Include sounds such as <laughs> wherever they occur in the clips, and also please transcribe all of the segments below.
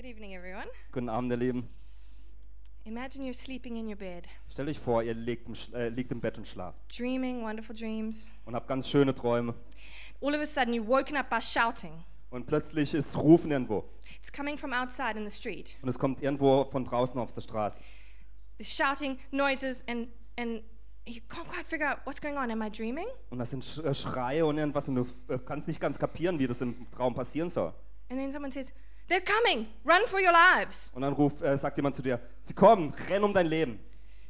Good evening, everyone. Guten Abend, ihr Lieben. Imagine you're sleeping in your bed, Stellt euch vor, ihr liegt im, äh, liegt im Bett und schlaft dreaming wonderful dreams. und habt ganz schöne Träume. All of a sudden, you're woken up by shouting. Und plötzlich ist Rufen irgendwo. It's coming from outside in the street. Und es kommt irgendwo von draußen auf der Straße. There's shouting, noises, and, and you can't quite figure out what's going on. Am I dreaming? Und das sind äh, Schreie und irgendwas und du äh, kannst nicht ganz kapieren, wie das im Traum passieren soll. And then someone says, They're coming! Run for your lives! Und dann ruft, äh, sagt jemand zu dir, sie kommen, renn um dein Leben.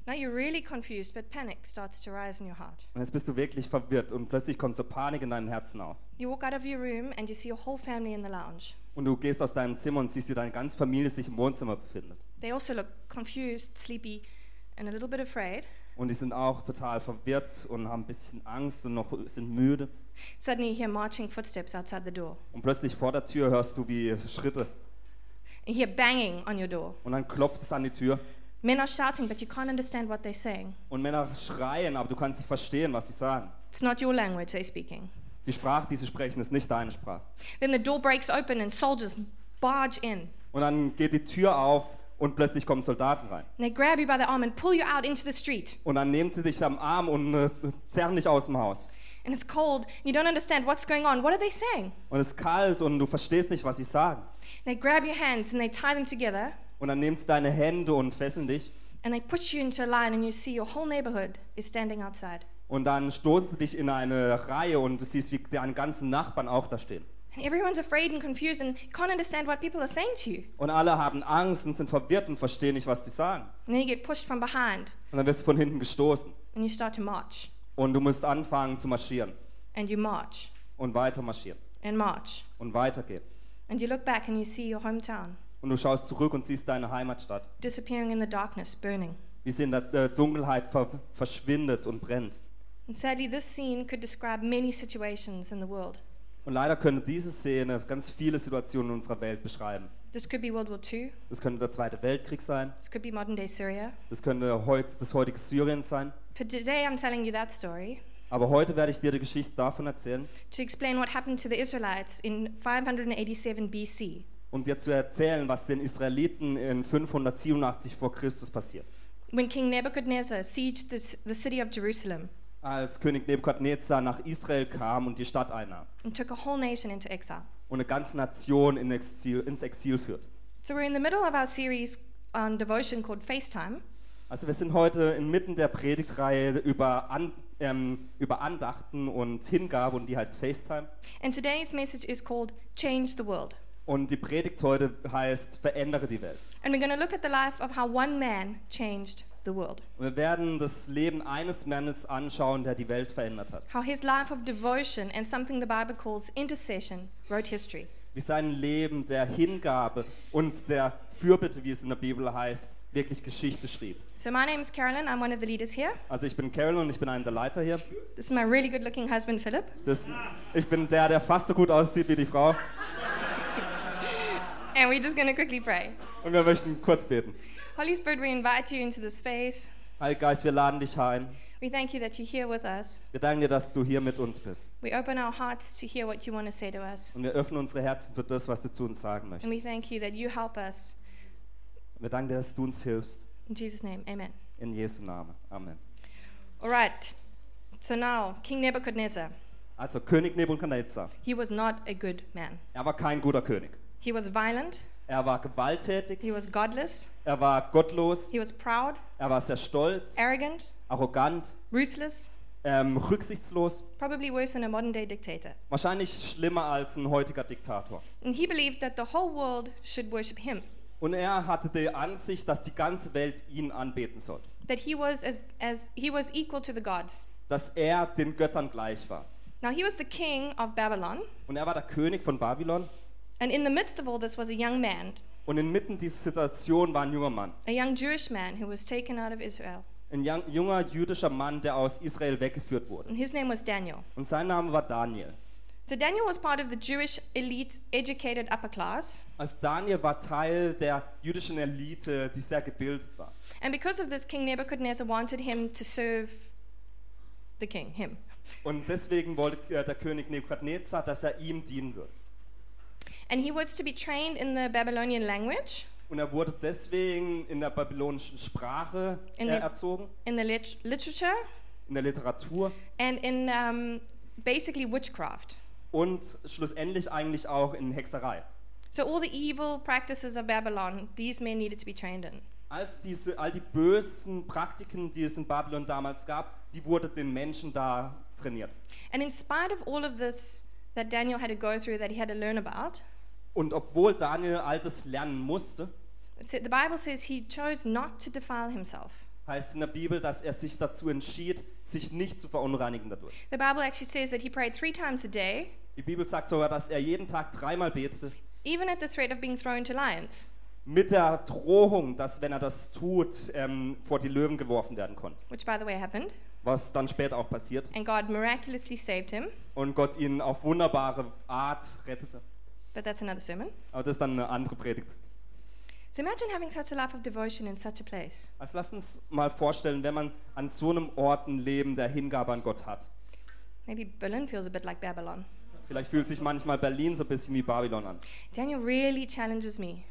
Now you're really confused, but panic starts to rise in your heart. Und jetzt bist du wirklich verwirrt und plötzlich kommt so Panik in deinem Herzen auf. You walk out of your room and you see your whole family in the lounge. Und du gehst aus deinem Zimmer und siehst, wie deine ganze Familie sich im Wohnzimmer befindet. They also look confused, sleepy, and a little bit afraid. Und die sind auch total verwirrt und haben ein bisschen Angst und noch sind müde. Suddenly you hear marching footsteps outside the door. Und plötzlich vor der Tür hörst du wie Schritte. You hear banging on your door. Und dann klopft es an die Tür. Men are shouting, but you can't understand what they're saying. Und Männer schreien, aber du kannst nicht verstehen, was sie sagen. It's not your language they're speaking. Die Sprache, die sie sprechen, ist nicht deine Sprache. Then the door breaks open and soldiers barge in. Und dann geht die Tür auf und plötzlich kommen Soldaten rein. And they grab you by the arm and pull you out into the street. Und dann nehmen sie dich am Arm und äh, zerren dich aus dem Haus. And it's cold. And you don't understand what's going on. What are they saying? Und es ist kalt und du verstehst nicht, was sie sagen. They grab your hands and they tie them together Und dann nehmen sie deine Hände und fesseln dich. and they push you into a line and you see your whole neighborhood is standing outside. Und dann stoßen sie dich in eine Reihe und du siehst, wie deine ganzen Nachbarn auch da stehen. And everyone's afraid and confused and can't understand what people are saying to you. Und alle haben Angst und sind verwirrt und verstehen nicht, was sie sagen. And then you get pushed from behind Und dann wirst du von hinten gestoßen. and you start to march. Und du musst anfangen zu marschieren And you march und weiter marschieren and march. und weitergehen. And you look back and you see your hometown Und du schaust zurück und siehst deine Heimatstadt, disappearing in the darkness, burning. wie sie in der äh, Dunkelheit ver verschwindet und brennt. And sadly, this scene could describe many situations in the world. Und leider könnte diese Szene ganz viele Situationen in unserer Welt beschreiben. This could be World War II, Das könnte der Zweite Weltkrieg sein, this could be modern day Syria. das könnte heut, das heutige Syrien sein. But today I'm telling you that story Aber heute werde ich dir die Geschichte davon erzählen, to explain what happened to the Israelites in 587 BC. um dir zu erzählen, was den Israeliten in 587 vor Christus passiert. When King Nebuchadnezzar sieged the, the city of Jerusalem Als König Nebukadnezar nach Israel kam und die Stadt einnahm and took a whole nation into exile. Und eine ganze Nation in Exil, ins Exil führt. So we're in the middle of our series on devotion called FaceTime. Also wir sind heute inmitten der Predigtreihe über, An, ähm, über Andachten und Hingabe und die heißt FaceTime. And today's message is called Change the World. Und die Predigt heute heißt Verändere die Welt. And we're going to look at the life of how one man changed the world. Wir werden das Leben eines Mannes anschauen, der die Welt verändert hat. How his life of devotion and something the Bible calls intercession wrote history. Wie sein Leben der Hingabe und der Fürbitte, wie es in der Bibel heißt, wirklich Geschichte schrieb. So my name is Carolyn. I'm one of the leaders here. Also ich bin Carol und ich bin einer der Leiter hier. This is my really good looking husband, Philip. Das, ich bin der, der fast so gut aussieht wie die Frau. <laughs> And we're just going to quickly pray. Und wir möchten kurz beten. Holy Spirit, we invite you into this space. Heiliger Geist, wir laden dich ein. We thank you that you're here with us. Wir danken dir, dass du hier mit uns bist. We open our hearts to hear what you want to say to us. Und wir öffnen unsere Herzen für das, was du zu uns sagen And we möchtest. thank you that you help us. Wir danken dir, dass du uns hilfst. In Jesus' name, amen. In Jesu Namen. Amen. All right. So now, King Nebuchadnezzar, Also König Nebukadnezar. he was not a good man. Er war kein guter König. He was violent, Er war gewalttätig. he was godless, Er war gottlos. he was proud, Er war sehr stolz, arrogant, arrogant, ruthless, ähm, rücksichtslos. probably worse than a modern day dictator. Wahrscheinlich schlimmer als ein heutiger Diktator. And he believed that the whole world should worship him, Und er hatte die Ansicht, dass die ganze Welt ihn anbeten sollte. that he was as, as he was equal to the gods. Dass er den Göttern gleich war. Now he was the king of Babylon, Und er war der König von Babylon. And in the midst of all this was a young man, Und inmitten dieser Situation war ein junger Mann. a young Jewish man who was taken out of Israel. Ein young- junger jüdischer Mann, der aus Israel weggeführt wurde. And his name was Daniel. Und sein Name war Daniel. So Daniel was part of the Jewish elite educated upper class. Also Daniel war Teil der jüdischen Elite, die sehr gebildet war. And because of this, King Nebuchadnezzar wanted him to serve the king, him. Und deswegen wollte äh, der König Nebukadnezar, dass er ihm dienen würde. And he was to be trained in the Babylonian language, Und er wurde deswegen in der babylonischen Sprache In äh, den- erzogen, in the lit- literature, in der Literatur and in um, basically witchcraft. und schlussendlich eigentlich auch in Hexerei. So all the evil practices of Babylon, these men needed to be trained in. All, diese, all die bösen Praktiken, die es in Babylon damals gab, die wurde den Menschen da trainiert. And in spite of all of this that Daniel had to go through, that he had to learn about, Und obwohl Daniel all das lernen musste, the Bible says he chose not to defile himself. heißt in der Bibel, dass er sich dazu entschied, sich nicht zu verunreinigen dadurch. The Bible actually says that he prayed three times a day, Die Bibel sagt sogar, dass er jeden Tag dreimal betete, even at the threat of being thrown to lions. mit der Drohung, dass wenn er das tut, ähm, vor die Löwen geworfen werden konnte. which by the way happened, Was dann später auch passiert. and God miraculously saved him. Und Gott ihn auf wunderbare Art rettete. But that's another sermon. Aber das ist dann eine andere Predigt. So imagine having such a life of devotion in such a place. Also lasst uns mal vorstellen, wenn man an so einem Ort ein Leben der Hingabe an Gott hat. Maybe Berlin feels a bit like Babylon. Vielleicht fühlt sich manchmal Berlin so ein bisschen wie Babylon an. Daniel really challenges me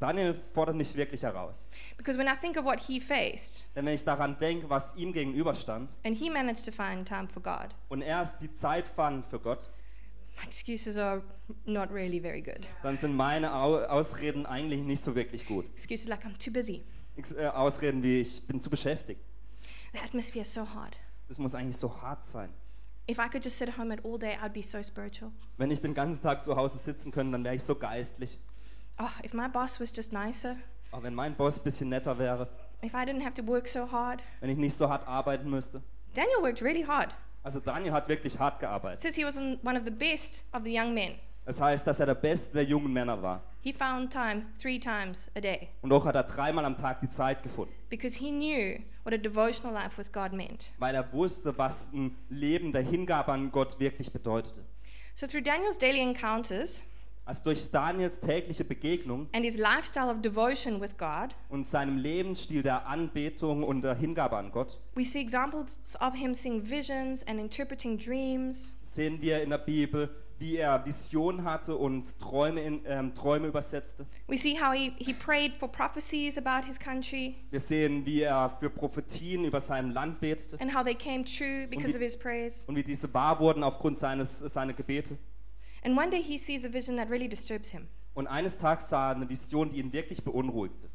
Daniel fordert mich wirklich heraus. because when I think of what he faced, Denn wenn ich daran denke, was ihm gegenüberstand and he managed to find time for God, und er die Zeit fand für Gott, excuses are not really very good. dann sind meine Au Ausreden eigentlich nicht so wirklich gut. Excuses like I'm too busy. Ex- äh, Ausreden wie ich bin zu beschäftigt. The atmosphere is so hard. Das muss eigentlich so hart sein. If I could just sit at home all day, I'd be so spiritual. Wenn ich den ganzen Tag zu Hause sitzen könnte, dann wäre ich so geistlich. Oh, if my boss was just nicer, Aber wenn mein Boss ein bisschen netter wäre, if I didn't have to work so hard. wenn ich nicht so hart arbeiten müsste. Daniel worked really hard. Also Daniel hat wirklich hart It gearbeitet. says he was one of the best of the young men. Das heißt, dass er der Beste der jungen Männer war. He found time three times a day Und auch hat er dreimal am Tag die Zeit gefunden. because he knew what a devotional life with God meant. Weil er wusste, was ein Leben der Hingabe an Gott wirklich bedeutete. So, through Daniel's daily encounters Also durch Daniels tägliche Begegnung and his lifestyle of devotion with God, und seinem Lebensstil der Anbetung und der Hingabe an Gott we see examples of him seeing visions and interpreting dreams. sehen wir in der Bibel, wie er Visionen hatte und Träume, in, ähm, Träume übersetzte. We see how he, he prayed for prophecies about his country Wir sehen, wie er für Prophetien über sein Land betete and how they came true because of his prayers. und wie diese wahr wurden aufgrund seines, seiner Gebete. And one day he sees a vision that really disturbs him. Und eines Tages sah er eine Vision, die ihn wirklich beunruhigte.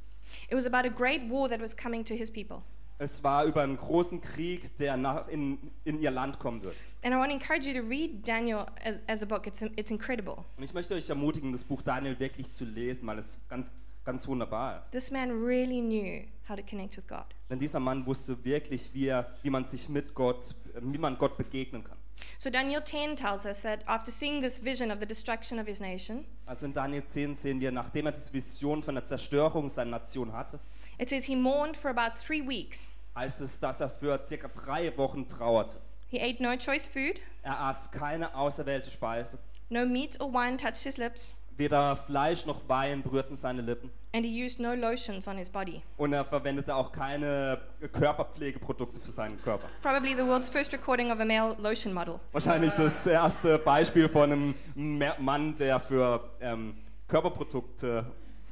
It was about a great war that was coming to his people. Es war über einen großen Krieg, der nach, in, in ihr Land kommen wird. And I want to encourage you to read Daniel as, as a book. It's, it's incredible. Und ich möchte euch ermutigen, das Buch Daniel wirklich zu lesen, weil es ganz, ganz wunderbar ist. This man really knew how to connect with God. Denn dieser Mann wusste wirklich, wie, er, wie man sich mit Gott, wie man Gott begegnen kann. So Daniel 10 tells us that after seeing this vision of the destruction of his nation, Also in Daniel 10 sehen wir, nachdem er diese Vision von der Zerstörung seiner Nation hatte, it says he mourned for about three weeks. heißt es, dass er für circa drei Wochen trauerte. He ate no choice food, Er aß keine auserwählte Speise. no meat or wine touched his lips, Weder Fleisch noch Wein berührten seine Lippen. and he used no lotions on his body. Und er verwendete auch keine Körperpflegeprodukte für seinen Körper. Probably the world's first recording of a male lotion model. Wahrscheinlich das erste Beispiel von einem Ma- Mann, der für ähm, Körperprodukte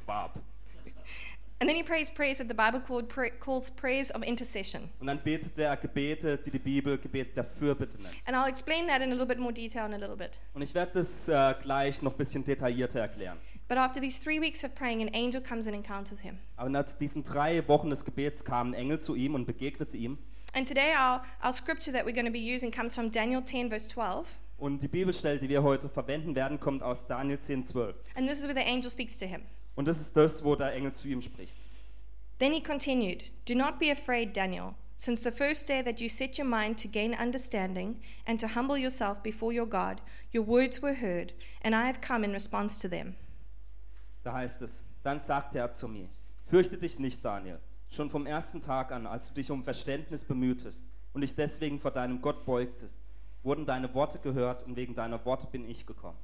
warb. And then he prays prayers that the Bible called, pray, calls prayers of intercession. Und dann betete er Gebete, die die Bibel Gebete der Fürbitte nennt. And I'll explain that in a little bit more detail in a little bit. Und ich werde das äh, gleich noch ein bisschen detaillierter erklären. But after these three weeks of praying, an angel comes and encounters him. Aber nach diesen drei Wochen des Gebets kam ein Engel zu ihm und begegnete ihm. And today, our, our scripture that we're going to be using comes from Daniel 10, verse 12. Und die Bibelstelle, die wir heute verwenden werden, kommt aus Daniel 10, 12. And this is where the angel speaks to him. Und das ist das, wo der Engel zu ihm spricht. Then he continued Do not be afraid, Daniel. Since the first day that you set your mind to gain understanding and to humble yourself before your God, your words were heard, and I have come in response to them. Da heißt es, dann sagte er zu mir, fürchte dich nicht, Daniel. Schon vom ersten Tag an, als du dich um Verständnis bemühtest und dich deswegen vor deinem Gott beugtest, wurden deine Worte gehört und wegen deiner Worte bin ich gekommen.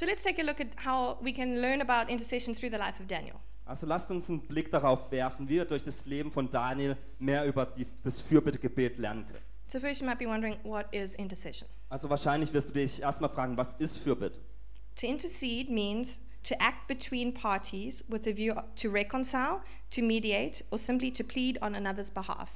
So let's take a look at how we can learn about intercession through the life of Daniel. Also lasst uns einen Blick darauf werfen, wie wir durch das Leben von Daniel mehr über die, das Fürbittegebet lernen können. So, first, you might be wondering what is intercession? Also wahrscheinlich wirst du dich erstmal fragen, was ist Fürbitte? To intercede means to act between parties with a view to reconcile, to mediate, or simply to plead on another's behalf.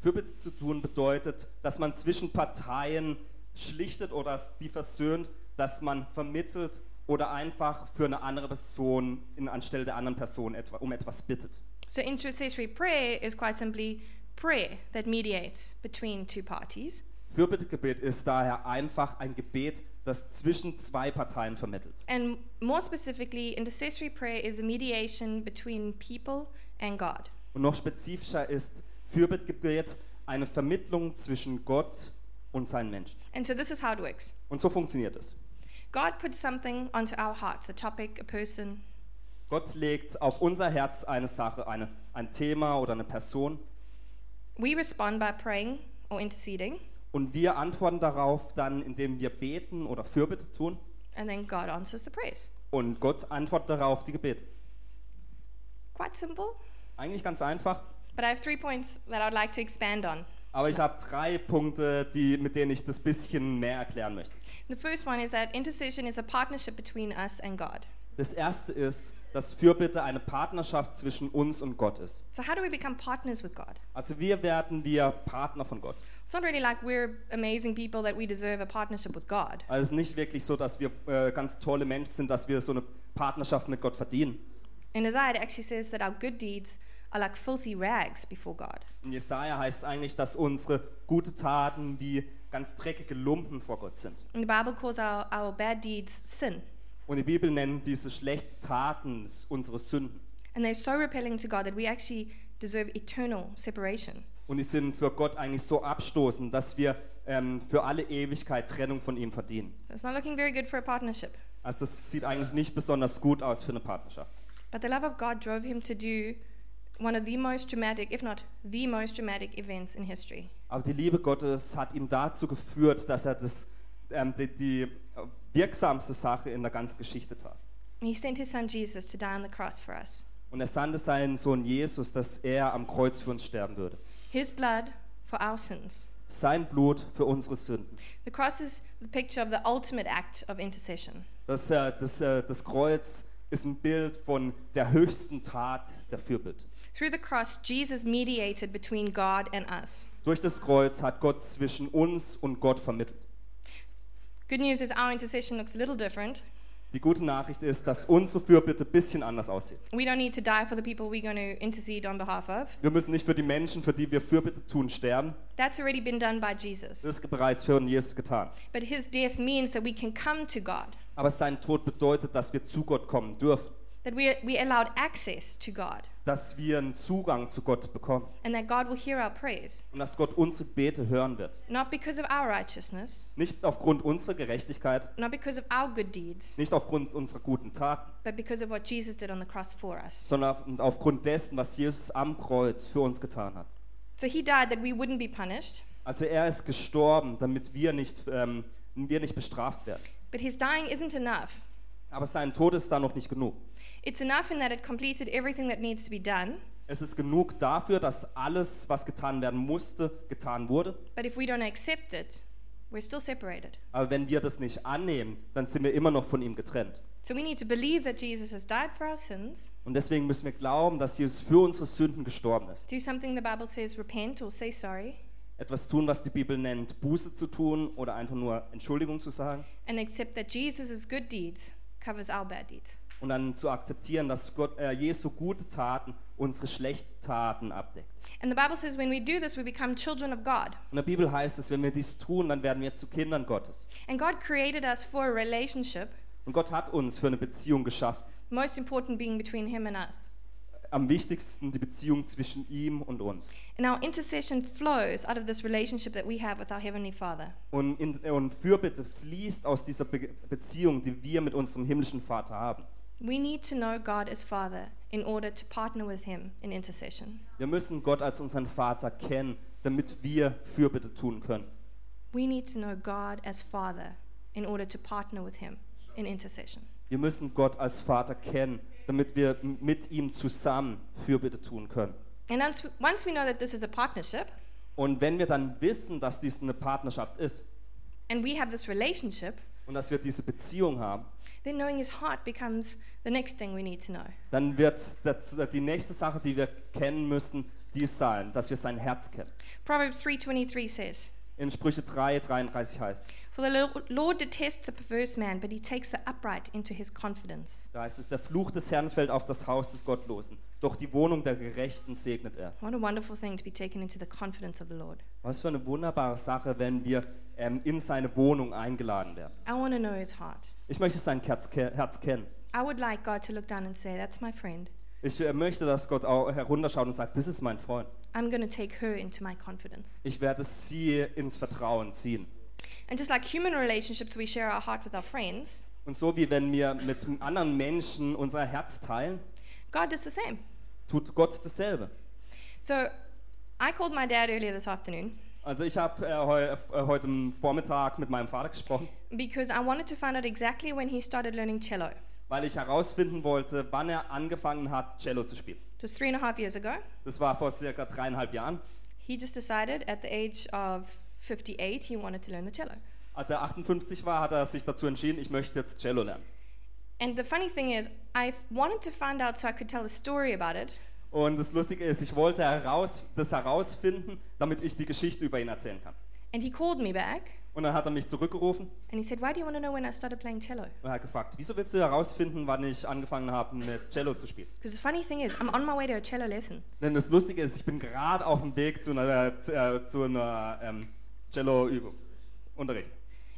Fürbitte zu tun bedeutet, dass man zwischen Parteien schlichtet oder die versöhnt, dass man vermittelt oder einfach für eine andere Person in, anstelle der anderen Person etwa, um etwas bittet. So, intercessory prayer is quite simply prayer that mediates between two parties. Fürbittegebet ist daher einfach ein Gebet, das zwischen zwei Parteien vermittelt. And more specifically, intercessory prayer is a mediation between people and God. Und noch spezifischer ist Fürbittgebet eine Vermittlung zwischen Gott und seinen Menschen. And so, this is how it works Und so funktioniert es. God puts something onto our hearts a topic, a person, Gott legt auf unser Herz eine Sache, eine, ein Thema oder eine Person we respond by praying or interceding, und wir antworten darauf dann, indem wir beten oder Fürbitte tun and then God answers the prayers. und Gott antwortet darauf die Gebete. Quite simple. Eigentlich ganz einfach, But I have three points that I would like to expand on. Aber ich habe drei Punkte, die, mit denen ich das bisschen mehr erklären möchte. The first one is that intercession is a partnership between us and God. Das erste ist, dass Fürbitte eine Partnerschaft zwischen uns und Gott ist. So, how do we become partners with God? Also wir werden wir Partner von Gott. It's not really like we're amazing people that we deserve a partnership with God. Also es ist nicht wirklich so, dass wir äh, ganz tolle Menschen sind, dass wir so eine Partnerschaft mit Gott verdienen. In Isaiah, it actually says that our good deeds are like filthy rags before God. In Jesaja heißt es eigentlich, dass unsere gute Taten wie ganz dreckige Lumpen vor Gott sind. And the Bible calls our, our bad deeds sin. Und die Bibel nennt diese schlechten Taten unsere Sünden. And they're so repelling to God that we actually deserve eternal separation. Und die sind für Gott eigentlich so abstoßend, dass wir ähm, für alle Ewigkeit Trennung von ihm verdienen. It's not looking very good for a partnership. Also das sieht eigentlich nicht besonders gut aus für eine Partnerschaft. But the love of God drove him to do one of the most dramatic, if not the most dramatic, events in history. Aber die Liebe Gottes hat ihn dazu geführt, dass er das, ähm, die, die wirksamste Sache in der ganzen Geschichte tat. He sent his son Jesus to die on the cross for us. Und er sandte seinen Sohn Jesus, dass er am Kreuz für uns sterben würde. His blood for our sins. Sein Blut für unsere Sünden. The cross is the picture of the ultimate act of intercession. Das, äh, das, äh, das Kreuz ist ein Bild von der höchsten Tat der Fürbitte. Through the cross, Jesus mediated between God and us. Durch das Kreuz hat Gott zwischen uns und Gott vermittelt. Good news is our intercession looks a little different. Die gute Nachricht ist, dass unsere Fürbitte ein bisschen anders aussieht. We don't need to die for the people we're going to intercede on behalf of. Wir müssen nicht für die Menschen, für die wir Fürbitte tun, sterben. That's already been done by Jesus. Das ist bereits für Jesus getan. But his death means that we can come to God, Aber sein Tod bedeutet, dass wir zu Gott kommen dürfen. that we we allowed access to God, Dass wir einen Zugang zu Gott bekommen. and that God will hear our prayers, Und dass Gott unsere Bete hören wird. not because of our righteousness, Nicht aufgrund unserer Gerechtigkeit, not because of our good deeds, nicht aufgrund unserer guten Taten, but because of what Jesus did on the cross for us. sondern auf- aufgrund dessen, was Jesus am Kreuz für uns getan hat. So he died that we wouldn't be punished, Also er ist gestorben, damit wir nicht, ähm, wir nicht bestraft werden. but his dying isn't enough. Aber sein Tod ist da noch nicht genug. It's enough in that it completed everything that needs to be done, Es ist genug dafür, dass alles, was getan werden musste, getan wurde. but if we don't accept it, we're still separated. Aber wenn wir das nicht annehmen, dann sind wir immer noch von ihm getrennt. So we need to believe that Jesus has died for our sins, Und deswegen müssen wir glauben, dass Jesus für unsere Sünden gestorben ist. do something the Bible says repent or say sorry, Etwas tun, was die Bibel nennt, Buße zu tun oder einfach nur Entschuldigung zu sagen. and accept that Jesus' good deeds covers our bad deeds. Und dann zu akzeptieren, dass Gott, äh, Jesu gute Taten unsere schlechten Taten abdeckt. And the Bible says when we do this, we become children of God. In der Bibel heißt es, wenn wir dies tun, dann werden wir zu Kindern Gottes. And God created us for a relationship, Und Gott hat uns für eine Beziehung geschaffen. most important being between Him and us. Am wichtigsten die Beziehung zwischen ihm und uns. And our intercession flows out of this relationship that we have with our Heavenly Father. Und, in, und Fürbitte fließt aus dieser Be Beziehung, die wir mit unserem himmlischen Vater haben. We need to know God as Father in order to partner with Him in intercession. Wir müssen Gott als unseren Vater kennen, damit wir Fürbitte tun können. We need to know God as Father in order to partner with Him in intercession. Wir müssen Gott als Vater kennen, damit wir mit ihm zusammen Fürbitte tun können. And once once we know that this is a partnership Und wenn wir dann wissen, dass dies eine Partnerschaft ist and we have this relationship, und dass wir diese Beziehung haben, then knowing his heart becomes the next thing we need to know. dann wird das, die nächste Sache, die wir kennen müssen, dies sein, dass wir sein Herz kennen. Proverbs 3:23 says, In Sprüche 3, 33 heißt es, "For the Lo- Lord detests a perverse man, but he takes the upright into his confidence." da heißt es, der Fluch des Herrn fällt auf das Haus des Gottlosen, doch die Wohnung der Gerechten segnet er. What a wonderful thing to be taken into the confidence of the Lord. Was für eine wunderbare Sache, wenn wir ähm, in seine Wohnung eingeladen werden. I want to know his heart. Ich möchte sein Herz, Herz kennen. I would like God to look down and say, "That's my friend. Ich äh, möchte, dass Gott auch herunterschaut und sagt, das ist mein Freund. I'm going to take her into my confidence." Ich werde sie ins Vertrauen ziehen. And just like human relationships, we share our heart with our friends. Und so wie wenn wir mit anderen Menschen unser Herz teilen, God does the same. tut Gott dasselbe. So, I called my dad earlier this afternoon Also ich habe äh, heu, äh, heute Vormittag mit meinem Vater gesprochen, because I wanted to find out exactly when he started learning cello. Weil ich herausfinden wollte, wann er angefangen hat, Cello zu spielen. It was three and a half years ago. Das war vor circa dreieinhalb Jahren. He just decided at the age of 58 he wanted to learn the cello. Als er 58 war, hat er sich dazu entschieden, ich möchte jetzt Cello lernen. And the funny thing is, I wanted to find out so I could tell a story about it, Und das Lustige ist, ich wollte heraus, das herausfinden, damit ich die Geschichte über ihn erzählen kann. and he called me back Und dann hat er mich zurückgerufen and he said, Why do you want to know when I started playing cello? und hat gefragt, wieso willst du herausfinden, wann ich angefangen habe, mit Cello zu spielen? Because the funny thing is, I'm on my way to a cello lesson. Denn das Lustige ist, ich bin gerade auf dem Weg zu einer, äh, zu einer ähm, Cello-Übung, Unterricht.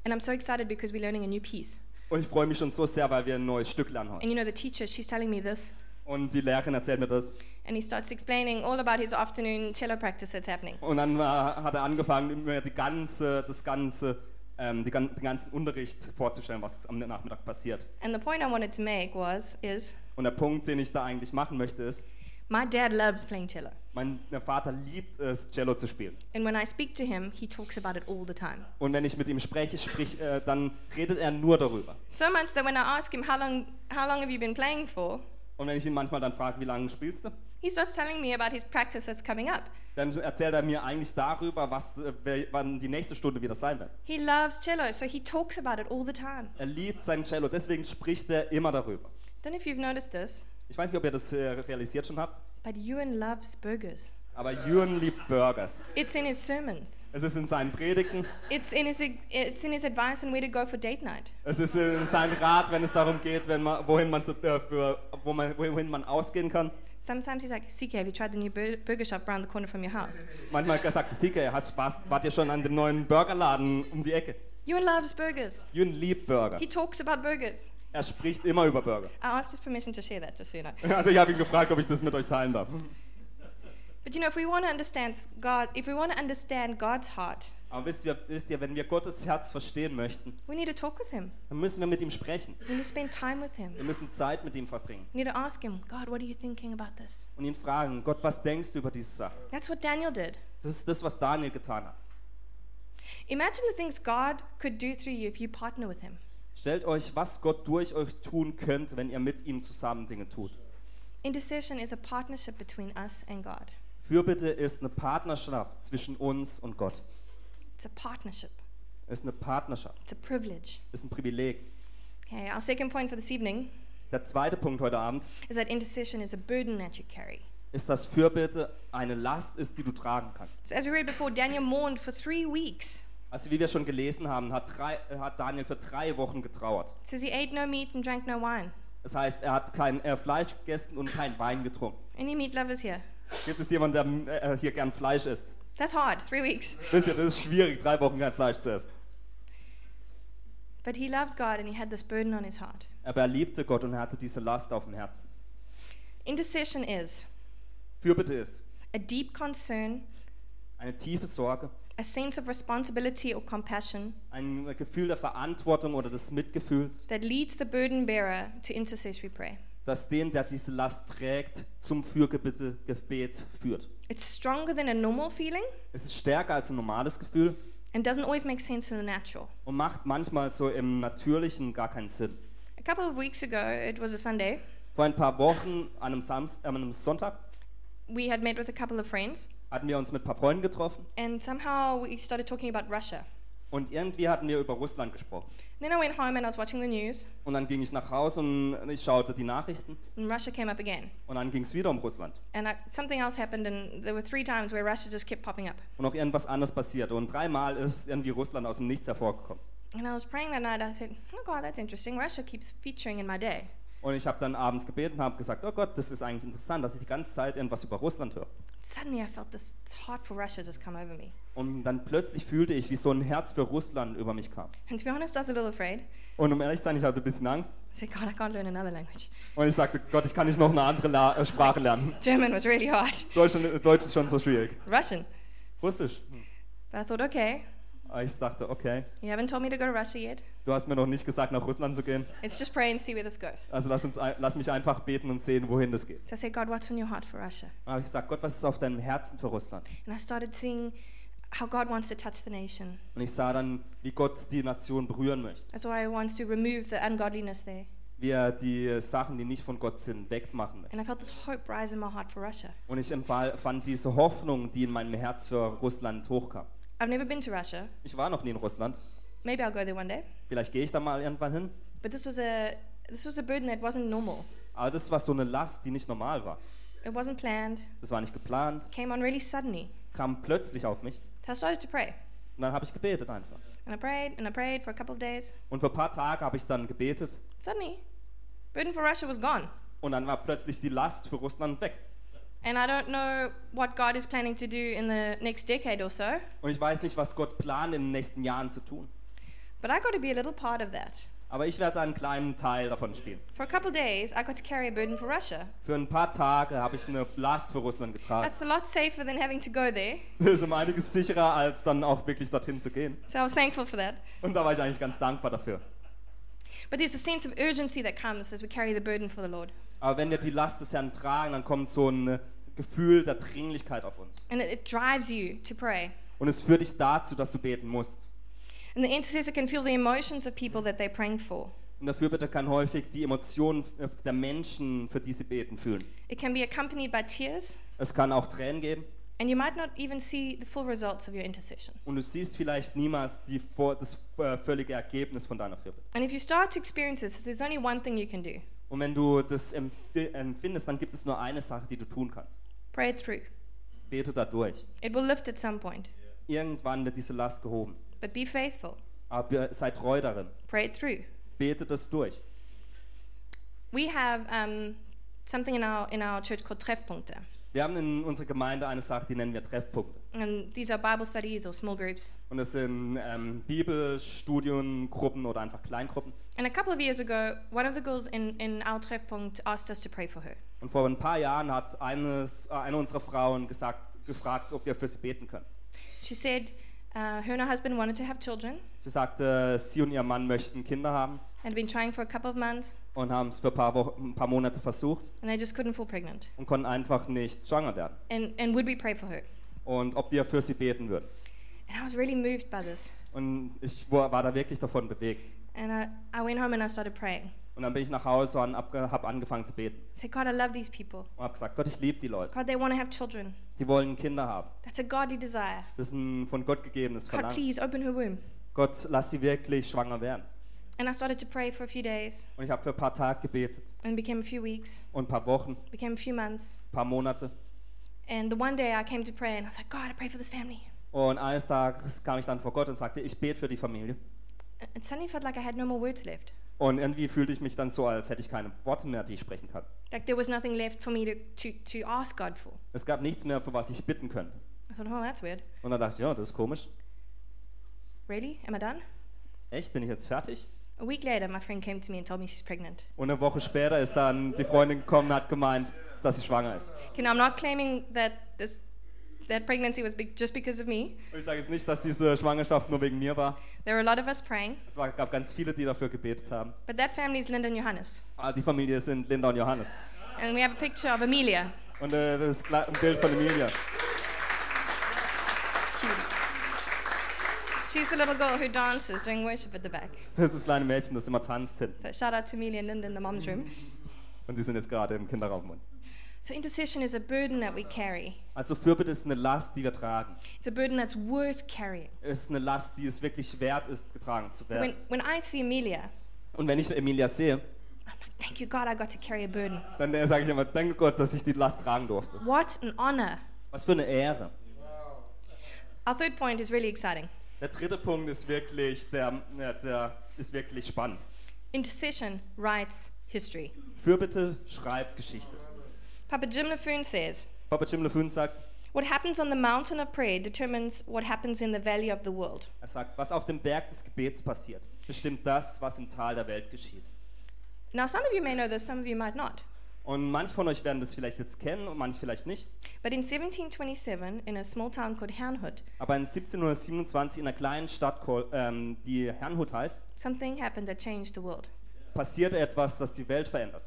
And I'm so excited because we're learning a new piece. Und ich freue mich schon so sehr, weil wir ein neues Stück lernen heute. And you know, the teacher, she's telling me this. Und die Lehrerin erzählt mir das. And he starts explaining all about his afternoon cello practice that's happening. Und dann äh, hat er angefangen, mir die ganze, das ganze, ähm, die, den ganzen Unterricht vorzustellen, was am Nachmittag passiert. And the point I wanted to make was, is Und der Punkt, den ich da eigentlich machen möchte, ist, my dad loves playing cello. mein Vater liebt es, Cello zu spielen. And when I speak to him, he talks about it all the time. Und wenn ich mit ihm spreche, sprich, äh, dann redet er nur darüber. So much that when I ask him, how long, how long have you been playing for? Und wenn ich ihn manchmal dann frage, wie lange spielst du, He starts telling me about his practice that's coming up. dann erzählt er mir eigentlich darüber, was, äh, wann die nächste Stunde wieder sein wird. He loves cello, so he talks about it all the time. Er liebt sein Cello, deswegen spricht er immer darüber. Don't know if you've noticed this, Ich weiß nicht, ob ihr das äh, realisiert schon habt, but Ewan loves burgers. Aber Jürgen liebt Burgers. It's in his sermons. Es ist in seinen Predigten, It's in his, it's in his advice on where to go for date night. es ist in sein Rat, wenn es darum geht, wenn man, wohin, man zu, äh, für, wo man, wohin man ausgehen kann. Sometimes he's like, CK, have you tried the new bur- burger shop around the corner from your house? Manchmal sagt Sike, hast Spaß, wart ihr schon an dem neuen Burgerladen um die Ecke? Ewan loves burgers. Jürgen liebt Burger. He talks about burgers. Er spricht immer über Burger. I asked his permission to share that, just so you know. Also ich habe ihn gefragt, ob ich das mit euch teilen darf. But you know, if we want to understand God, if we want to understand God's heart, Aber wisst ihr, wisst ihr, wenn wir Gottes Herz verstehen möchten, we need to talk with Him. dann müssen wir mit ihm sprechen. We need to spend time with Him. Wir müssen Zeit mit ihm verbringen We need to ask Him, God, what are you thinking about this? und ihn fragen, Gott, was denkst du über diese Sache? That's what Daniel did. Das ist das, was Daniel getan hat. Imagine the things God could do through you if you partner with Him. Stellt euch, was Gott durch euch tun könnte, wenn ihr mit ihm zusammen Dinge tut. Intercession is a partnership between us and God. Fürbitte ist eine Partnerschaft zwischen uns und Gott. It's a partnership. Ist eine Partnerschaft. It's a privilege. Ist ein Privileg. Okay, our second point for this evening Der zweite Punkt heute Abend is that intercession is a burden that you carry. ist, dass Fürbitte eine Last ist, die du tragen kannst. So as we read before, Daniel mourned for three weeks. Also wie wir schon gelesen haben, hat, drei, hat Daniel für drei Wochen getrauert. It says he ate no meat and drank no wine. Das heißt, er hat kein Fleisch gegessen und kein Wein getrunken. Any meat lovers here? Gibt es jemanden, der äh, hier gern Fleisch isst? That's hard, three weeks. Wisst ihr, das ist schwierig, drei Wochen kein Fleisch zu essen. But he loved God and he had this burden on his heart. Aber er liebte Gott und er hatte diese Last auf dem Herzen. Intercession is Fürbitte ist a deep concern, eine tiefe Sorge, a sense of responsibility or compassion ein Gefühl der Verantwortung oder des Mitgefühls, that leads the burden bearer to intercessory prayer. Das den, der diese Last trägt, zum Fürbitte Gebet führt. It's stronger than a normal feeling Es ist stärker als ein normales Gefühl and doesn't always make sense in the natural. und macht manchmal so im Natürlichen gar keinen Sinn. A couple of weeks ago, it was a Sunday, Vor ein paar Wochen, an einem, Samst äh, an einem Sonntag, we had met with a couple of friends hatten wir uns mit ein paar Freunden getroffen and somehow we started talking about Russia. Und irgendwie hatten wir über Russland gesprochen. Then I went home and I was watching the news, Und dann ging ich nach Hause und ich schaute die Nachrichten and Russia came up again. und dann ging es wieder um Russland. And I, something else happened, and there were three times where Russia just kept popping up. Und auch irgendwas anderes passierte. Und dreimal ist irgendwie Russland aus dem Nichts hervorgekommen. And I was praying that night. I said, "Oh God, that's interesting. Russia keeps featuring in my day." Und ich habe dann abends gebetet und habe gesagt, oh Gott, das ist eigentlich interessant, dass ich die ganze Zeit irgendwas über Russland höre. Suddenly, I felt this heart for Russia just come over me. Und dann plötzlich fühlte ich, wie so ein Herz für Russland über mich kam. And to be honest, I was a little afraid. Und um ehrlich zu sein, ich hatte ein bisschen Angst. I said, "God, I can't learn another language." Und ich sagte, Gott, ich kann nicht noch eine andere La äh, Sprache lernen. German was really hard. Deutsch, äh, Deutsch ist schon so schwierig. Russian. Russisch. Hm. But I thought, okay, Ich dachte, okay, you haven't told me to go to Russia yet. du hast mir noch nicht gesagt, nach Russland zu gehen. Let's just pray and see where this goes. Also lass, uns, lass mich einfach beten und sehen, wohin das geht. So I said, God, what's on your heart for Russia? Dann habe ich gesagt, Gott, was ist auf deinem Herzen für Russland? And I started seeing how God wants to touch the nation. Und ich sah dann, wie Gott die Nation berühren möchte. Why He wants to remove the ungodliness there. Wie er die Sachen, die nicht von Gott sind, wegmachen möchte. And I felt this hope rise in my heart for Russia. Und ich empfahl- fand diese Hoffnung, die in meinem Herz für Russland hochkam. I've never been to Russia. Ich war noch nie in Russland. Maybe I'll go there one day. Vielleicht gehe ich da mal irgendwann hin. But this was a this was a burden that wasn't normal. Aber das war so eine Last, die nicht normal war. It wasn't planned. Das war nicht geplant, Came on really suddenly. kam plötzlich auf mich. So I started to pray. Und dann habe ich gebetet einfach. And I prayed and I prayed for a couple of days. Und für ein paar Tage habe ich dann gebetet. Suddenly, burden for Russia was gone. Und dann war plötzlich die Last für Russland weg. And I don't know what God is planning to do in the next decade or so, Und ich weiß nicht, was Gott plant, in den nächsten Jahren zu tun. but I got to be a little part of that. Aber ich werde einen kleinen Teil davon spielen. For a couple days, I got to carry a burden for Russia. Für ein paar Tage habe ich eine Last für Russland getragen. That's a lot safer than having to go there. <laughs> Das ist um einiges sicherer, als dann auch wirklich dorthin zu gehen. So I was thankful for that. Und da war ich eigentlich ganz dankbar dafür. But there's a sense of urgency that comes as we carry the burden for the Lord. Aber wenn wir die Last des Herrn tragen, dann kommt so ein Gefühl der Dringlichkeit auf uns. And it, drives you to pray. Und es führt dich dazu, dass du beten musst. And the intercessor can feel the emotions of people that they're praying for. Und der Fürbitter kann häufig die Emotionen der Menschen, für die sie beten, fühlen. It can be accompanied by tears, Es kann auch Tränen geben. and you might not even see the full results of your intercession. Und du siehst vielleicht niemals die, das äh, völlige Ergebnis von deiner Fürbitte. And if you start to experience this, there's only one thing you can do Und wenn du das empfi- empfindest, dann gibt es nur eine Sache, die du tun kannst. Pray it through. Bete da durch. It will lift at some point, Irgendwann wird diese Last gehoben. but be faithful. Aber sei treu darin. Pray it through. Bete das durch. We have um, something in our, in our church called Treffpunkte. Wir haben in unserer Gemeinde eine Sache, die nennen wir Treffpunkte. And these are Bible studies or small groups. Und das sind ähm, Bibelstudiengruppen oder einfach Kleingruppen. And a couple of years ago, one of the girls in, in our Treffpunkt asked us to pray for her. Und vor ein paar Jahren hat eines, äh, eine unserer Frauen gesagt, gefragt, ob wir für sie beten können. She said uh, her and her husband wanted to have children Sie sagte, sie und ihr Mann möchten Kinder haben and been trying for a couple of months, und haben es für ein paar, Wochen, ein paar Monate versucht and they just couldn't fall pregnant. und konnten einfach nicht schwanger werden. And, and would we pray for her? Und ob wir für sie beten würden. And I was really moved by this. Und ich war war da wirklich davon bewegt. And I, I went home and I started praying. Und dann bin ich nach Hause und habe angefangen zu beten. I said, God, I love these people. Und habe gesagt, Gott, ich liebe die Leute. God, they want to have children. Die wollen Kinder haben. That's a godly desire. Das ist ein von Gott gegebenes God, Verlangen. please open her womb. Gott, lass sie wirklich schwanger werden. And I started to pray for a few days, Und ich habe für ein paar Tage gebetet and became a few weeks, und ein paar Wochen, became a few months. ein paar Monate. And the one day I came to pray, and I was like, God, I pray for this family. Und eines Tages kam ich dann vor Gott und sagte, ich bete für die Familie. And it suddenly felt like I had no more words left. Und irgendwie fühlte ich mich dann so, als hätte ich keine Worte mehr, die ich sprechen kann. Like there was nothing left for me to, to, to ask God for. Es gab nichts mehr, für was ich bitten könnte. I thought, oh, that's weird. Und dann dachte ich, ja, das ist komisch. Really? Am I done? Echt, bin ich jetzt fertig? A week later, my friend came to me and told me she's pregnant. Und eine Woche später ist dann die Freundin gekommen und hat gemeint, dass sie schwanger ist. Okay, now I'm not claiming that this that pregnancy was just because of me. Ich sage jetzt nicht, dass diese Schwangerschaft nur wegen mir war. There were a lot of us praying, Es war, gab ganz viele, die dafür gebetet haben. but that family is Linda and Johannes, Ah, Die Familie sind Linda und Johannes. and we have a picture of Amelia. Und äh, das ist ein Bild von Emilia. She's the little girl who dances during worship at the back. Das ist das kleine Mädchen, das immer tanzt hin. So shout out to Amelia and Linda in the mom's room. Und die sind jetzt gerade im Kinderraum. So intercession is a burden that we carry. Also Fürbitte ist eine Last, die wir tragen. It's a burden that's worth carrying. Es ist eine Last, die es wirklich wert ist, getragen zu So when, werden. when I see Amelia, Und wenn ich Emilia sehe, I'm like, thank you, God, I got to carry a burden. dann äh, sage ich immer, danke Gott, dass ich die Last tragen durfte. What an honor. Was für eine Ehre. Our third point is really exciting. Der dritte Punkt ist wirklich, der, ja, der ist wirklich spannend. Intercession writes history. Fürbitte schreibt Geschichte. Papa Jim LaFoon says, Papa Jim LeFun sagt, What happens on the mountain of prayer determines what happens in the valley of the world. er sagt, was auf dem Berg des Gebets passiert, bestimmt das, was im Tal der Welt geschieht. Now, some of you may know this, some of you might not. Und manche von euch werden das vielleicht jetzt kennen und manche vielleicht nicht. But in 1727, in a small town called Herrnhut, Aber in 1727 in einer kleinen Stadt, ähm, die Herrnhut heißt, something happened that changed the world. passierte etwas, das die Welt verändert.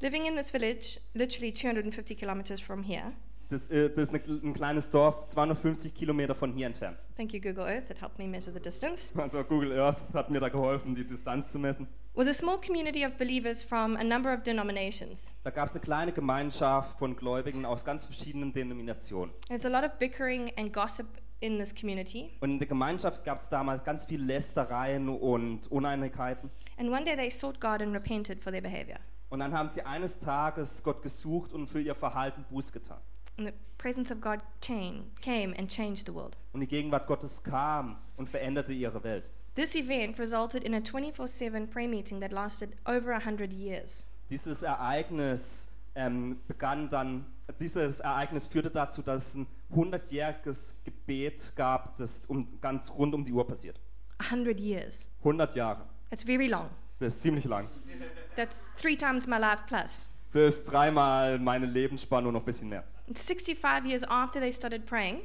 Living in this village, literally 250 kilometers from here, Das, äh, das ist eine, ein kleines Dorf, 250 Kilometer von hier entfernt. thank you, Google Earth, that helped me measure the distance, <laughs> Also Google Earth hat mir da geholfen, die Distanz zu messen. was a small community of believers from a number of denominations. Da gab es eine kleine Gemeinschaft von Gläubigen aus ganz verschiedenen Denominationen. There's a lot of bickering and gossip in this community. Und in der Gemeinschaft gab es damals ganz viel Lästereien und Uneinigkeiten. And one day they sought God and repented for their behavior. Und dann haben sie eines Tages Gott gesucht und für ihr Verhalten Buß getan. And the presence of God came, came and changed the world. Und die Gegenwart Gottes kam und veränderte ihre Welt. This event resulted in a 24 7 prayer meeting that lasted over 100 years. Dieses Ereignis ähm, begann dann, dieses Ereignis führte dazu, dass es ein 100-jähriges Gebet gab, das um, ganz rund um die Uhr passiert. 100 years. 100 Jahre. That's very long. Das ist ziemlich lang. <laughs> That's three times my life plus. Das ist dreimal meine Lebensspanne und noch ein bisschen mehr. And 65 years after they started praying,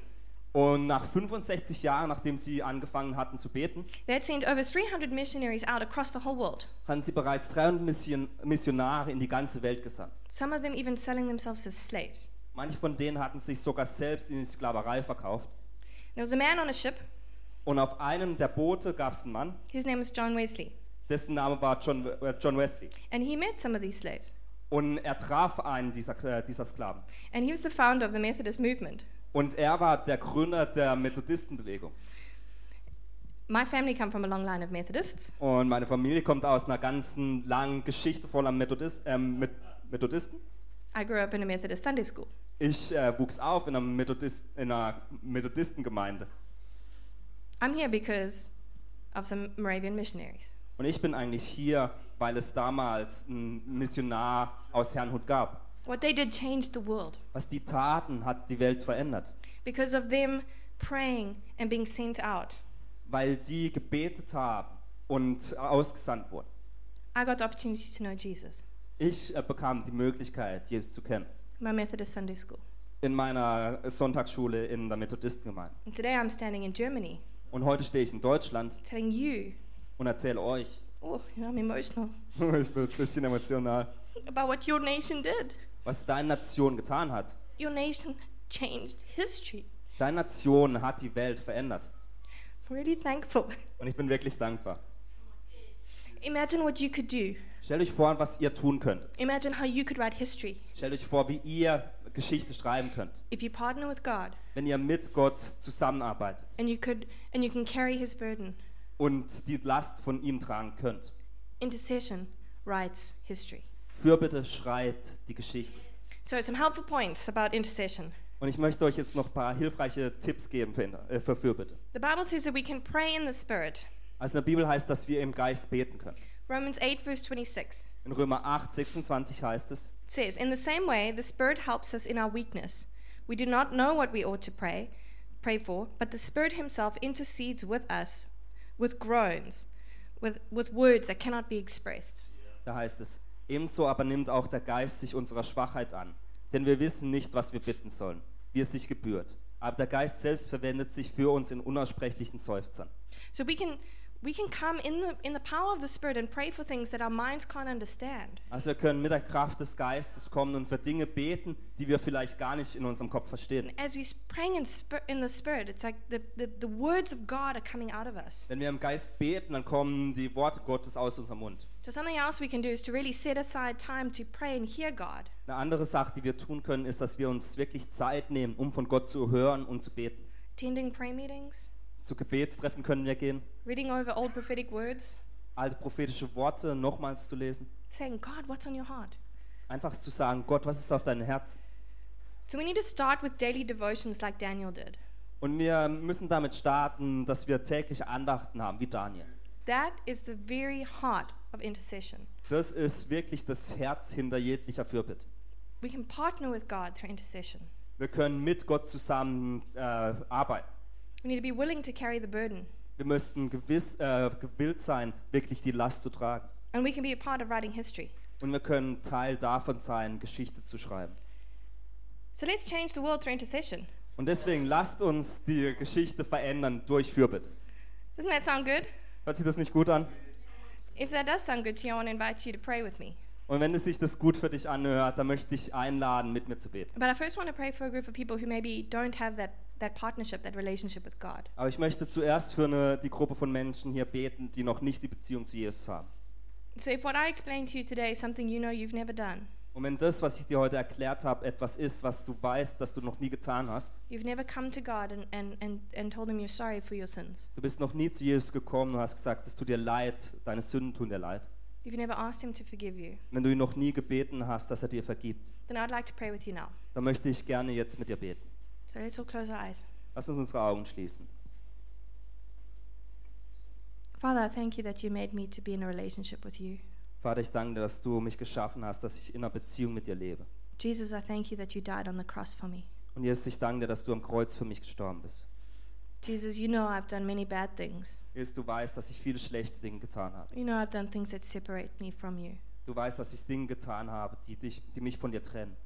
Und nach 65 Jahren, nachdem sie angefangen hatten zu beten, they had sent over 300 missionaries out across the whole world, hatten sie bereits 300 Mission Missionare in die ganze Welt gesandt. some of them even selling themselves as slaves. Manche von denen hatten sich sogar selbst in die Sklaverei verkauft. There was a man on a ship, Und auf einem der Boote gab es einen Mann, his name was John Wesley, dessen Name war John, äh, John Wesley. and he met some of these slaves. Und er traf einen dieser, äh, dieser Sklaven. And he was the founder of the Methodist movement. Und er war der Gründer der Methodistenbewegung. My family come from a long line of Methodists, Und meine Familie kommt aus einer ganzen langen Geschichte voller Methodist, ähm, Met- Methodisten. I grew up in a Methodist Sunday school. Ich äh, wuchs auf in einer, Methodist, in einer Methodistengemeinde. I'm here because of some Moravian missionaries. Und ich bin eigentlich hier, weil es damals einen Missionar aus Herrnhut gab. What they did changed the world. Was die taten, hat die Welt verändert. Because of them praying and being sent out, Weil die gebetet haben und ausgesandt wurden. I got the opportunity to know Jesus. Ich äh, bekam die Möglichkeit, Jesus zu kennen. My Methodist Sunday school. In meiner Sonntagsschule in der Methodistengemeinde. And today I'm standing in Germany Und heute stehe ich in Deutschland telling you, und erzähle euch, oh, I'm emotional, <laughs> ich bin ein bisschen emotional, about what your nation did. was deine Nation getan hat. Your nation changed history. Deine Nation hat die Welt verändert. I'm really thankful. Und ich bin wirklich dankbar. Imagine what you could do. Stellt euch vor, was ihr tun könnt. Imagine how you could write history Stellt euch vor, wie ihr Geschichte schreiben könnt. if you partner with God Wenn ihr mit Gott zusammenarbeitet and you could and you can carry his burden. Und die Last von ihm tragen könnt. Intercession writes history. Fürbitte schreibt die Geschichte. So some helpful points about intercession. Und ich möchte euch jetzt noch ein paar hilfreiche Tipps geben für, äh, für Fürbitte. The Bible says that we can pray in the Spirit. Also in der Bibel heißt, dass wir im Geist beten können. Romans 8, verse 26 In Römer 8, 26 heißt es, says, In the same way, the Spirit helps us in our weakness. We do not know what we ought to pray, pray for, but the Spirit Himself intercedes with us with groans, with, with words that cannot be expressed. da heißt es, ebenso aber nimmt auch der Geist sich unserer Schwachheit an. Denn wir wissen nicht, was wir bitten sollen, wie es sich gebührt. Aber der Geist selbst verwendet sich für uns in unaussprechlichen Seufzern. So we can We can come in the, in the power of the Spirit and pray for things that our minds can't understand. Also wir können mit der Kraft des Geistes kommen und für Dinge beten, die wir vielleicht gar nicht in unserem Kopf verstehen. And as we're praying in, in the Spirit, it's like the, the, the words of God are coming out of us. Wenn wir im Geist beten, dann kommen die Worte Gottes aus unserem Mund. So something else we can do is to really set aside time to pray and hear God. Eine andere Sache, die wir tun können, ist, dass wir uns wirklich Zeit nehmen, um von Gott zu hören und zu beten. Attending prayer meetings, Zu Gebetstreffen können wir gehen, reading over old prophetic words, alte prophetische Worte nochmals zu lesen, saying, God, what's on your heart? einfach zu sagen, Gott, was ist auf deinem Herzen? So we need to start with daily devotions like Daniel did. Und wir müssen damit starten, dass wir tägliche Andachten haben, wie Daniel. That is the very heart of intercession. Das ist wirklich das Herz hinter jeglicher Fürbitte. We can partner with God through intercession. Wir können mit Gott zusammen äh, arbeiten. We need to be willing to carry the burden. Wir müssten gewiss, äh, gewillt sein, wirklich die Last zu tragen. And we can be a part of writing history. Und wir können Teil davon sein, Geschichte zu schreiben. So let's change the world through intercession. Und deswegen lasst uns die Geschichte verändern durch Fürbitte. Doesn't that sound good? Hört sich das nicht gut an? If that does sound good to you, I want to invite you to pray with me. Und wenn es sich das gut für dich anhört, dann möchte ich einladen, mit mir zu beten. But I first want to pray for a group of people who maybe don't have that, that partnership, that relationship with God. Aber ich möchte zuerst für eine, die Gruppe von Menschen hier beten, die noch nicht die Beziehung zu Jesus haben. So if what I explained to you today is something you know you've never done, Und wenn das, was ich dir heute erklärt habe, etwas ist, was du weißt, dass du noch nie getan hast, you've never come to God and, and, and, and told him you're sorry for your sins, du bist noch nie zu Jesus gekommen und hast gesagt, es tut dir leid, deine Sünden tun dir leid. you've never asked him to forgive you, Wenn du ihn noch nie gebeten hast, dass er dir vergibt, then I'd like to pray with you now. dann möchte ich gerne jetzt mit dir beten. So let's all close our eyes. Lass uns unsere Augen schließen. Father, I thank you that you made me to be in a relationship with you. Vater, ich danke dir, dass du mich geschaffen hast, dass ich in einer Beziehung mit dir lebe. Jesus, I thank you that you died on the cross for me. Und Jesus, ich danke dir, dass du am Kreuz für mich gestorben bist. Jesus, you know I've done many bad things. Jesus, du weißt, dass ich viele schlechte Dinge getan habe. You know I've done things that separate me from you. Du weißt, dass ich Dinge getan habe, die, dich, die mich von dir trennen.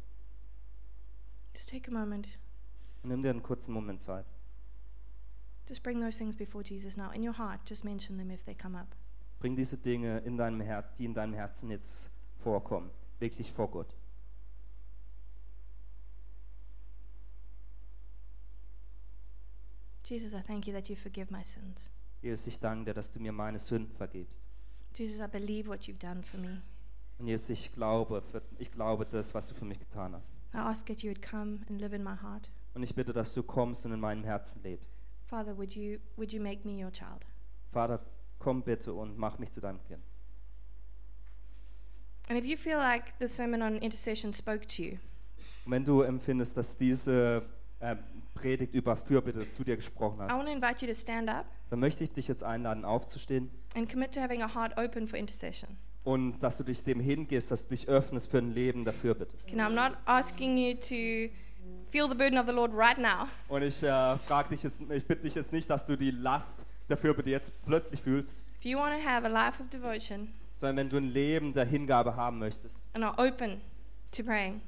Just take a moment. Und nimm dir einen kurzen Moment Zeit. Just bring those things before Jesus now. In your heart, just mention them if they come up. Bring diese Dinge, in deinem Her die in deinem Herzen jetzt vorkommen, wirklich vor Gott. Jesus, I thank you that you forgive my sins. Jesus, ich danke dir, dass du mir meine Sünden vergibst. Jesus, I believe what you've done for me. Und Jesus, ich glaube, für, ich glaube das, was du für mich getan hast. I ask that you would come and live in my heart. Und ich bitte, dass du kommst und in meinem Herzen lebst. Father, would you would you make me your child? Vater, komm bitte und mach mich zu deinem Kind. And if you feel like the sermon on intercession spoke to you, Und wenn du empfindest, dass diese äh, Predigt über Fürbitte zu dir gesprochen I hast, want to invite you to stand up dann möchte ich dich jetzt einladen, aufzustehen and commit to having a heart open for intercession. und dass du dich dem hingehst, dass du dich öffnest für ein Leben der Fürbitte. Okay, now I'm not asking you to feel the burden of the Lord right now. Und ich äh, frage dich jetzt, ich bitte dich jetzt nicht, dass du die Last der Fürbitte jetzt plötzlich fühlst, If you want to have a life of devotion sondern wenn du ein Leben der Hingabe haben möchtest and are open to praying,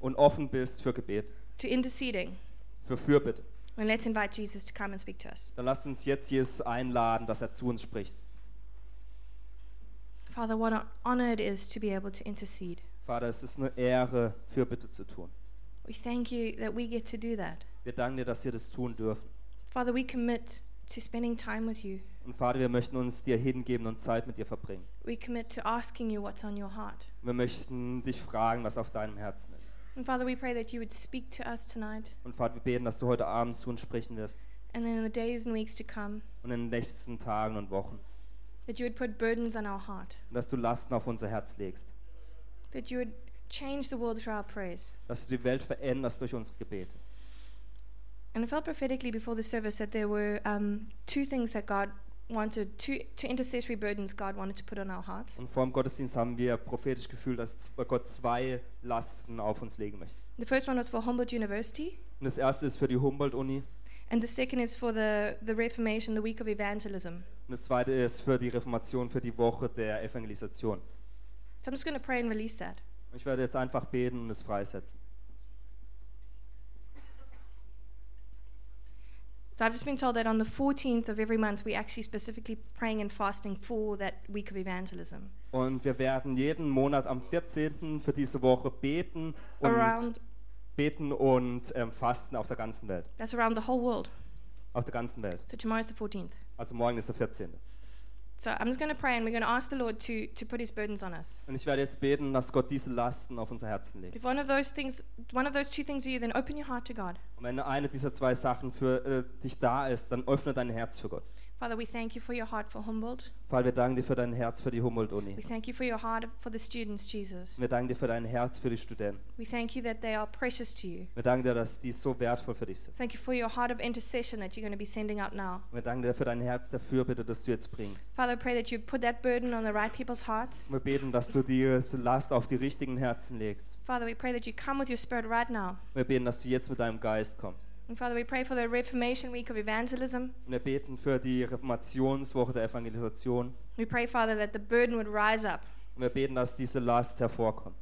und offen bist für Gebet, to interceding, für Fürbitte, then let's invite Jesus to come and speak to us. dann lasst uns jetzt Jesus einladen, dass er zu uns spricht. Father, what an honor it is to be able to intercede. Vater, es ist eine Ehre, Fürbitte zu tun. We thank you that we get to do that. Wir danken dir, dass wir das tun dürfen. Father, we commit to spending time with you. Und Vater, wir möchten uns dir hingeben und Zeit mit dir verbringen. We commit to asking you what's on your heart. Wir möchten dich fragen, was auf deinem Herzen ist. And Father, we pray that you would speak to us tonight Und Vater, wir beten, dass du heute Abend zu uns sprechen wirst and then in the days and weeks to come, und in den nächsten Tagen und Wochen. that you would put burdens on our heart, Und dass du Lasten auf unser Herz legst. that you would change the world through our prayers. Dass du die Welt veränderst durch unsere Gebete. And I felt prophetically before the service that there were um, two things that God wanted, two, two intercessory burdens God wanted to put on our hearts. Und vor dem Gottesdienst haben wir prophetisch gefühlt, dass Gott zwei Lasten auf uns legen möchte. The first one was for Humboldt University, Und das erste ist für die Humboldt-Uni and the second is for the, the Reformation, the week of evangelism. und das zweite ist für die Reformation, für die Woche der Evangelisation. So I'm just going to pray and release that. Ich werde jetzt einfach beten und es freisetzen. So I've just been told that on the 14th of every month, we're actually specifically praying and fasting for that week of evangelism. Und wir werden jeden Monat am 14. für diese Woche beten und, Around, beten und ähm, fasten auf der ganzen Welt. that's around the whole world. Auf der ganzen Welt. So tomorrow's the 14th. Also morgen ist der 14. So I'm just going to pray and we're going to ask the Lord to, to put his burdens on us. Und ich werde jetzt beten, dass Gott diese Lasten auf unser Herzen legt. If one of those things, one of those two things are you, then open your heart to God. Und wenn eine dieser zwei Sachen für äh, dich da ist, dann öffne dein Herz für Gott. Father, we thank you for your heart for Humboldt. Vater, wir danken dir für dein Herz für die Humboldt-Uni. We thank you for your heart for the students, Jesus. Wir danken dir für dein Herz für die Studenten. We thank you that they are precious to you. Wir danken dir, dass die so wertvoll für dich sind. Thank you for your heart of intercession that you're going to be sending out now. Wir danken dir für dein Herz der Fürbitte, das du jetzt bringst. Father, I pray that you put that burden on the right people's hearts. Wir beten, dass du diese Last auf die richtigen Herzen legst. Father, we pray that you come with your spirit right now. Wir beten, dass du jetzt mit deinem Geist kommst. And Father, we pray for the Reformation Week of Evangelism. Und wir beten für die Reformationswoche der Evangelisation. We pray, Father, that the burden would rise up. Und wir beten, dass diese Last hervorkommt.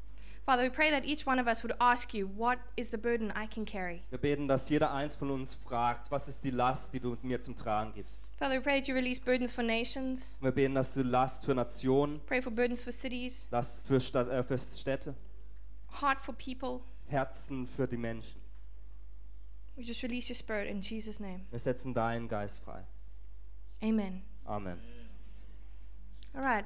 Father, we pray that each one of us would ask you, What is the burden I can carry? Wir beten, dass jeder eins von uns fragt, was ist die Last, die du mir zum Tragen gibst. Father, we pray that you release burdens for nations. Wir beten, dass du Last für Nationen, Pray for burdens for cities, Last für, Stadt, äh, für Städte, heart for people. Herzen für die Menschen. We just release your spirit in Jesus' name. Wir setzen deinen Geist frei. Amen. Amen. All right.